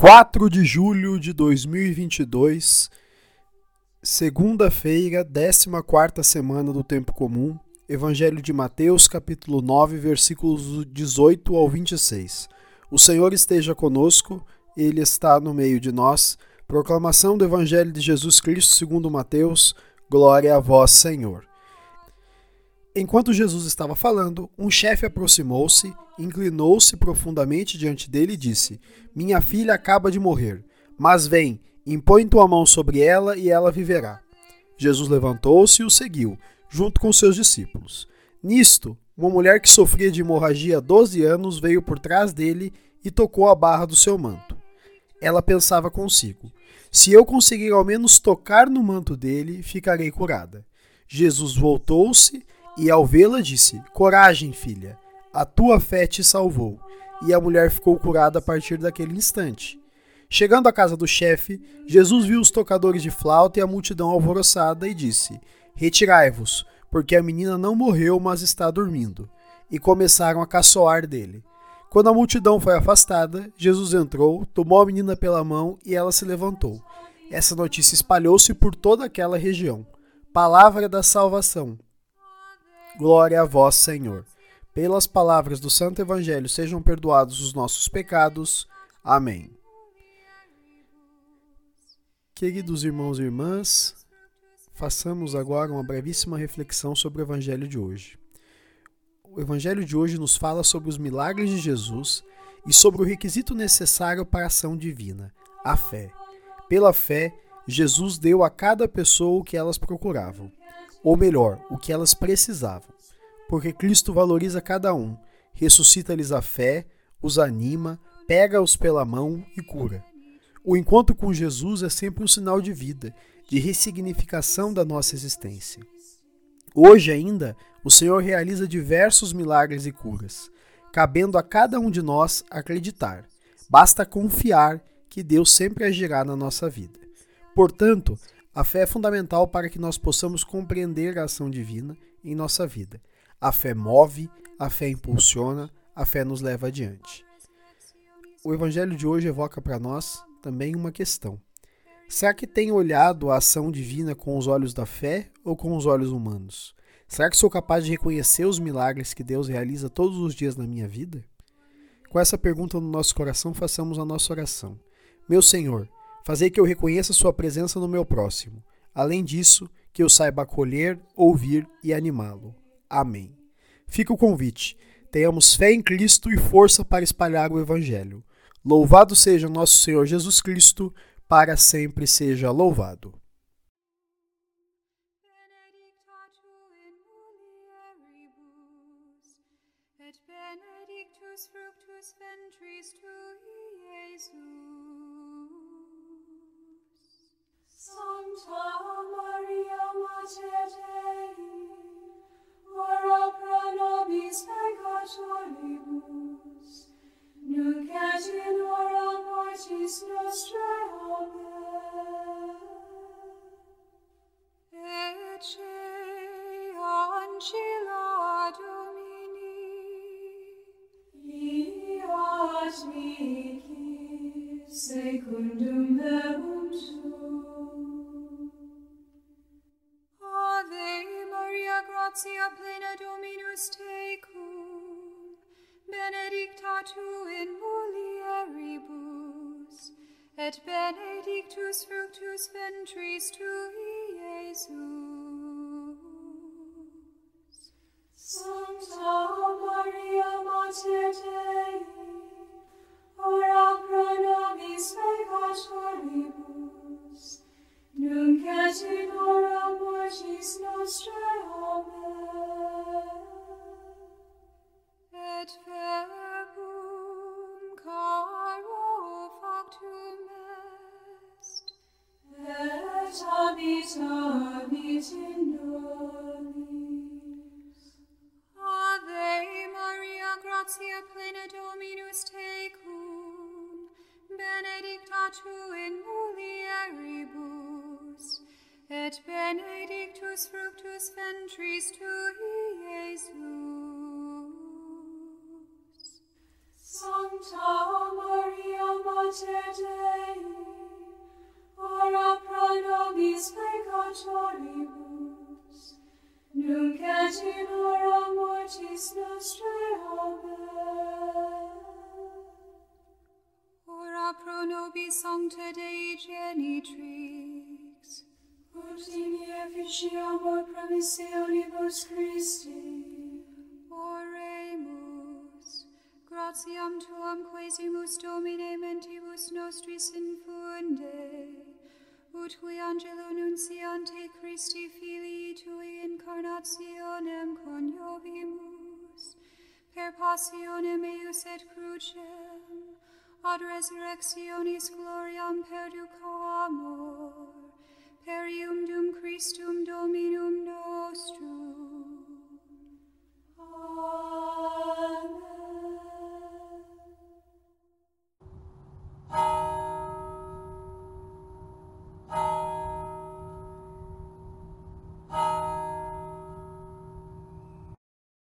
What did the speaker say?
4 de julho de 2022, segunda-feira, 14 semana do tempo comum, Evangelho de Mateus, capítulo 9, versículos 18 ao 26. O Senhor esteja conosco, ele está no meio de nós. Proclamação do Evangelho de Jesus Cristo, segundo Mateus. Glória a vós, Senhor. Enquanto Jesus estava falando, um chefe aproximou-se, inclinou-se profundamente diante dele e disse: Minha filha acaba de morrer, mas vem, impõe tua mão sobre ela e ela viverá. Jesus levantou-se e o seguiu, junto com seus discípulos. Nisto, uma mulher que sofria de hemorragia há 12 anos veio por trás dele e tocou a barra do seu manto. Ela pensava consigo: Se eu conseguir ao menos tocar no manto dele, ficarei curada. Jesus voltou-se e, ao vê-la, disse: Coragem, filha, a tua fé te salvou. E a mulher ficou curada a partir daquele instante. Chegando à casa do chefe, Jesus viu os tocadores de flauta e a multidão alvoroçada e disse: Retirai-vos, porque a menina não morreu, mas está dormindo. E começaram a caçoar dele. Quando a multidão foi afastada, Jesus entrou, tomou a menina pela mão e ela se levantou. Essa notícia espalhou-se por toda aquela região. Palavra da salvação. Glória a vós, Senhor. Pelas palavras do Santo Evangelho sejam perdoados os nossos pecados. Amém. Queridos irmãos e irmãs, façamos agora uma brevíssima reflexão sobre o Evangelho de hoje. O Evangelho de hoje nos fala sobre os milagres de Jesus e sobre o requisito necessário para a ação divina, a fé. Pela fé, Jesus deu a cada pessoa o que elas procuravam, ou melhor, o que elas precisavam, porque Cristo valoriza cada um, ressuscita-lhes a fé, os anima, pega-os pela mão e cura. O encontro com Jesus é sempre um sinal de vida, de ressignificação da nossa existência. Hoje ainda, o Senhor realiza diversos milagres e curas, cabendo a cada um de nós acreditar. Basta confiar que Deus sempre agirá na nossa vida. Portanto, a fé é fundamental para que nós possamos compreender a ação divina em nossa vida. A fé move, a fé impulsiona, a fé nos leva adiante. O evangelho de hoje evoca para nós também uma questão. Será que tenho olhado a ação divina com os olhos da fé ou com os olhos humanos? Será que sou capaz de reconhecer os milagres que Deus realiza todos os dias na minha vida? Com essa pergunta no nosso coração, façamos a nossa oração. Meu Senhor, fazei que eu reconheça Sua presença no meu próximo. Além disso, que eu saiba acolher, ouvir e animá-lo. Amém. Fica o convite. Tenhamos fé em Cristo e força para espalhar o Evangelho. Louvado seja nosso Senhor Jesus Cristo, para sempre seja louvado. Benedicta tu in mulieribus, et benedictus fructus ventris tui, Iesus. Sancta Maria Mater Dei, ora pro nobis peccatoribus, nunc et in hora mortis nostrae. Amen. Et Mater Dei, ora pro nobis peccatoribus, nunc et in hora mortis nostrae, Amen. Ora pro nobis sancta Dei genitrix, ut in efficiamur promissi olivos Christi, oremus, gratiam tuam quesimus Domine mentibus nostris infunde, ut qui angelo nunciante Christi filii tui incarnationem coniovimus, per passionem eius et crucem, ad resurrectionis gloriam perducamur, per ium dum Christum Dominum nostrum.